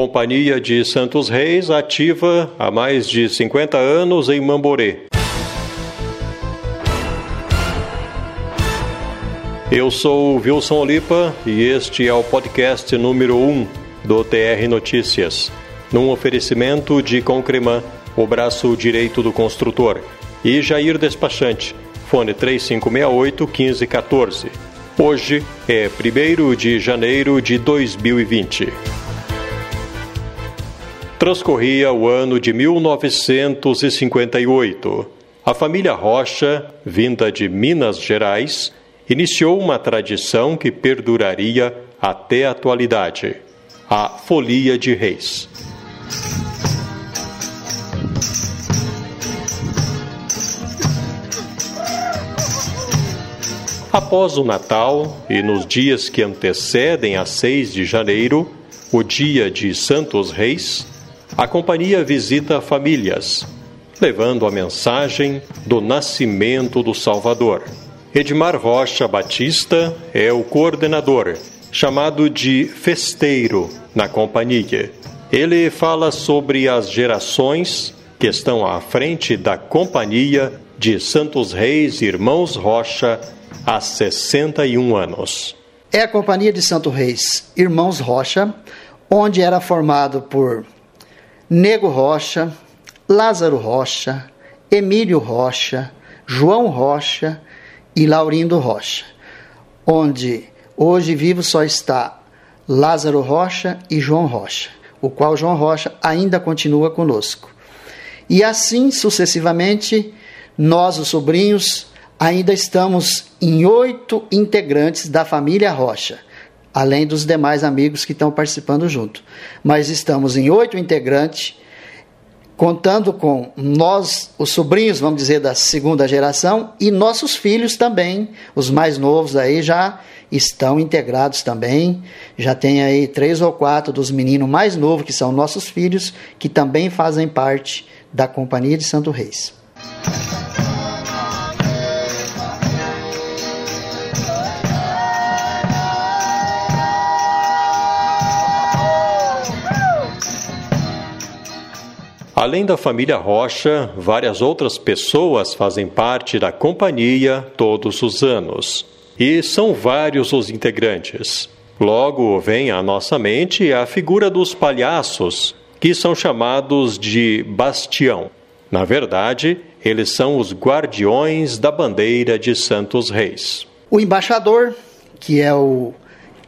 Companhia de Santos Reis ativa há mais de 50 anos em Mamborê. Eu sou Wilson Olipa e este é o podcast número 1 do TR Notícias, num oferecimento de Concreman, o braço direito do construtor, e Jair Despachante, fone 3568 1514. Hoje é 1 de janeiro de 2020. Transcorria o ano de 1958. A família Rocha, vinda de Minas Gerais, iniciou uma tradição que perduraria até a atualidade: a Folia de Reis. Após o Natal e nos dias que antecedem a 6 de janeiro, o dia de Santos Reis, a companhia visita famílias, levando a mensagem do nascimento do Salvador. Edmar Rocha Batista é o coordenador, chamado de festeiro na companhia. Ele fala sobre as gerações que estão à frente da companhia de Santos Reis Irmãos Rocha há 61 anos. É a Companhia de Santo Reis Irmãos Rocha, onde era formado por Nego Rocha, Lázaro Rocha, Emílio Rocha, João Rocha e Laurindo Rocha, onde hoje vivo só está Lázaro Rocha e João Rocha, o qual João Rocha ainda continua conosco. E assim sucessivamente, nós, os sobrinhos, ainda estamos em oito integrantes da família Rocha, além dos demais amigos que estão participando junto. Mas estamos em oito integrantes, contando com nós, os sobrinhos, vamos dizer, da segunda geração, e nossos filhos também, os mais novos aí já estão integrados também. Já tem aí três ou quatro dos meninos mais novos, que são nossos filhos, que também fazem parte da Companhia de Santo Reis. Além da família Rocha, várias outras pessoas fazem parte da companhia todos os anos. E são vários os integrantes. Logo vem à nossa mente a figura dos palhaços, que são chamados de bastião. Na verdade, eles são os guardiões da bandeira de Santos Reis. O embaixador, que é o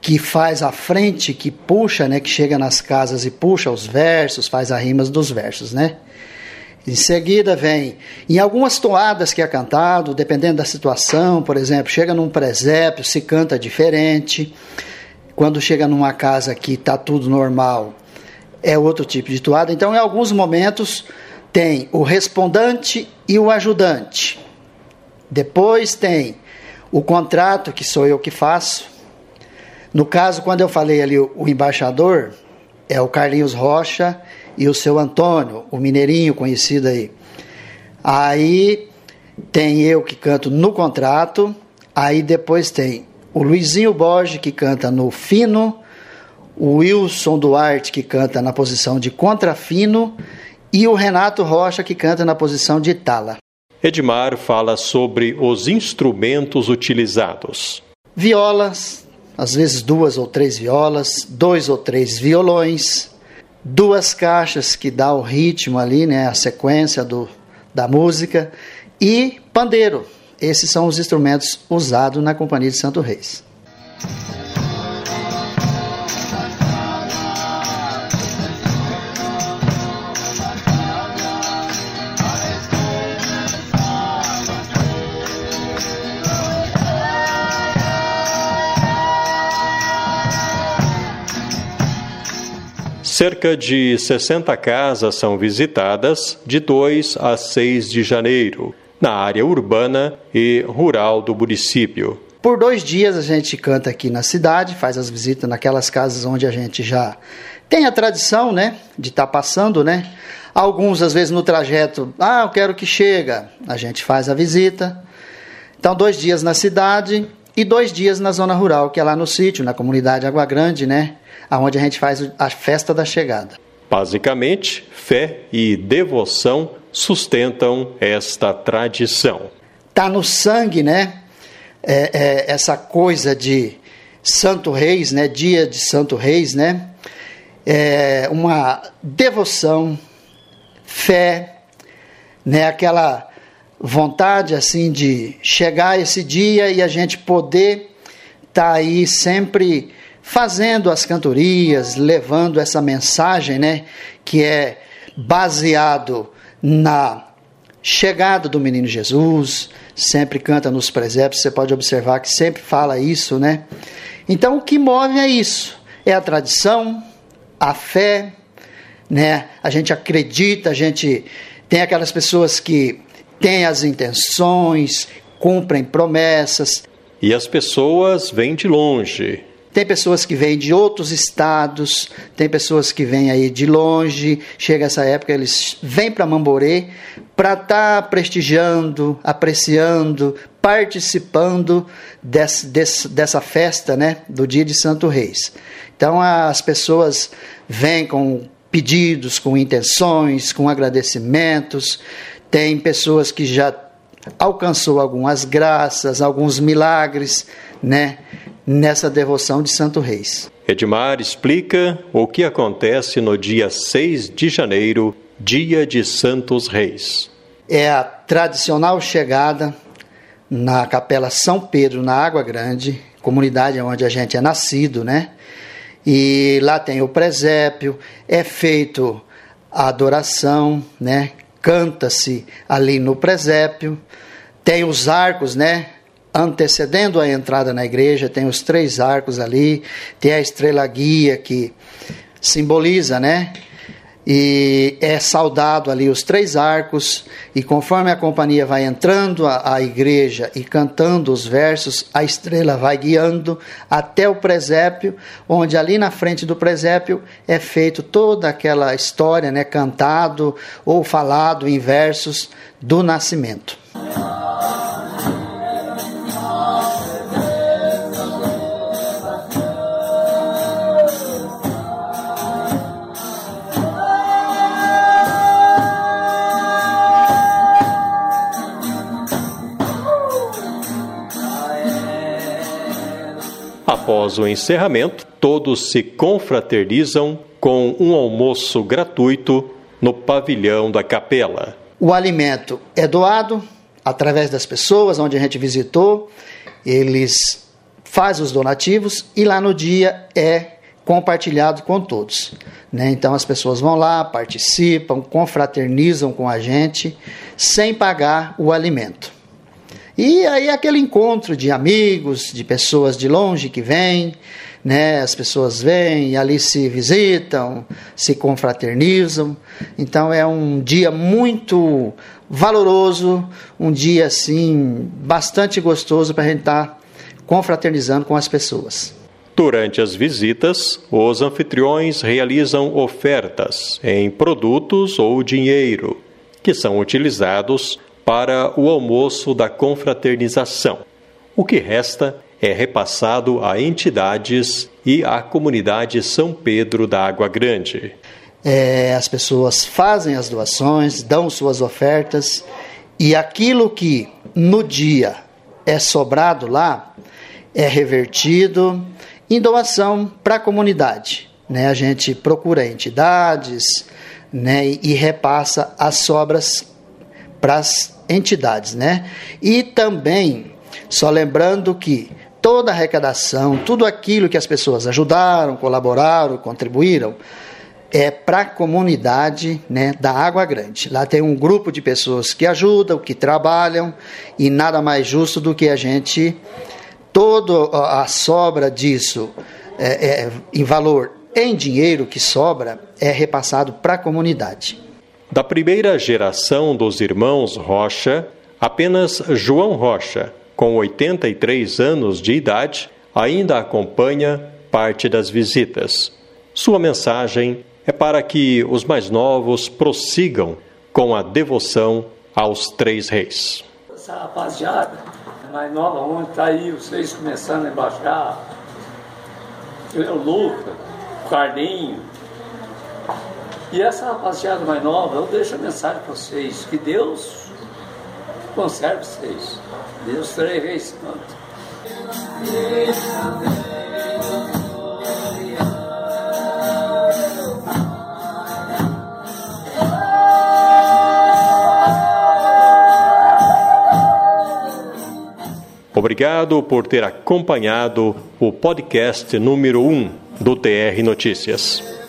que faz a frente, que puxa, né, que chega nas casas e puxa os versos, faz as rimas dos versos, né? Em seguida vem, em algumas toadas que é cantado, dependendo da situação, por exemplo, chega num presépio, se canta diferente. Quando chega numa casa que está tudo normal, é outro tipo de toada. Então, em alguns momentos, tem o respondente e o ajudante. Depois tem o contrato, que sou eu que faço. No caso, quando eu falei ali o, embaixador, é o Carlinhos Rocha e o seu Antônio, o mineirinho conhecido aí. Aí tem eu que canto no contrato, aí depois tem o Luizinho Borges que canta no fino, o Wilson Duarte que canta na posição de contrafino e o Renato Rocha que canta na posição de tala. Edmar fala sobre os instrumentos utilizados. Violas, às vezes duas ou três violas, dois ou três violões, duas caixas que dá o ritmo ali, né, a sequência do, da música e pandeiro. Esses são os instrumentos usados na Companhia de Santo Reis. Cerca de 60 casas são visitadas de 2 a 6 de janeiro, na área urbana e rural do município. Por dois dias a gente canta aqui na cidade, faz as visitas naquelas casas onde a gente já tem a tradição, né, de estar tá passando, né? Alguns às vezes no trajeto, ah, eu quero que chega, a gente faz a visita. Então dois dias na cidade e dois dias na zona rural, que é lá no sítio, na comunidade Água Grande, né? Aonde a gente faz a festa da chegada. Basicamente, fé e devoção sustentam esta tradição. Tá no sangue, né? É, é, essa coisa de Santo Reis, né? Dia de Santo Reis, né? É uma devoção, fé, né? Aquela vontade assim de chegar esse dia e a gente poder estar tá aí sempre fazendo as cantorias, levando essa mensagem, né, que é baseado na chegada do menino Jesus, sempre canta nos presépios, você pode observar que sempre fala isso, né? Então o que move é isso, é a tradição, a fé, né? A gente acredita, a gente tem aquelas pessoas que têm as intenções, cumprem promessas. E as pessoas vêm de longe, tem pessoas que vêm de outros estados, tem pessoas que vêm aí de longe. Chega essa época, eles vêm para Mamborê para estar tá prestigiando, apreciando, participando desse, desse, dessa festa, né, do Dia de Santo Reis. Então as pessoas vêm com pedidos, com intenções, com agradecimentos. Tem pessoas que já alcançou algumas graças, alguns milagres, né? nessa devoção de Santo Reis. Edmar explica o que acontece no dia 6 de janeiro, dia de Santos Reis. É a tradicional chegada na Capela São Pedro, na Água Grande, comunidade onde a gente é nascido, né? E lá tem o presépio, é feito a adoração, né? Canta-se ali no presépio, tem os arcos, né? antecedendo a entrada na igreja, tem os três arcos ali, tem a estrela guia que simboliza, né? E é saudado ali os três arcos, e conforme a companhia vai entrando à, igreja e cantando os versos, a estrela vai guiando até o presépio, onde ali na frente do presépio é feito toda aquela história, né, cantado ou falado em versos do nascimento. Após o encerramento, todos se confraternizam com um almoço gratuito no pavilhão da capela. O alimento é doado através das pessoas onde a gente visitou, eles fazem os donativos e lá no dia é compartilhado com todos. Né? Então as pessoas vão lá, participam, confraternizam com a gente, sem pagar o alimento. E aí aquele encontro de amigos, de pessoas de longe que vêm, né? As pessoas vêm e ali se visitam, se confraternizam. Então é um dia muito valoroso, um dia assim bastante gostoso para a gente estar tá confraternizando com as pessoas. Durante as visitas, os anfitriões realizam ofertas em produtos ou dinheiro, que são utilizados para o almoço da confraternização. O que resta é repassado a entidades e à comunidade São Pedro da Água Grande. É, as pessoas fazem as doações, dão suas ofertas e aquilo que no dia é sobrado lá é revertido em doação para a comunidade. Né? A gente procura entidades né? e repassa as sobras para as entidades, né? E também, só lembrando que toda a arrecadação, tudo aquilo que as pessoas ajudaram, colaboraram, contribuíram, é para a comunidade né, da Água Grande. Lá tem um grupo de pessoas que ajudam, que trabalham, e nada mais justo do que a gente, toda a sobra disso, é, é, em valor em dinheiro que sobra, é repassado para a comunidade. Da primeira geração dos irmãos Rocha, apenas João Rocha, com 83 anos de idade, ainda acompanha parte das visitas. Sua mensagem é para que os mais novos prossigam com a devoção aos três reis. Essa rapaziada mais nova, onde está aí, os três começando a embaixar, o Lucas, Carlinho. E essa rapaziada mais nova, eu deixo a mensagem para vocês, que Deus conserve vocês. Deus três vezes tanto. Obrigado por ter acompanhado o podcast número 1 do TR Notícias.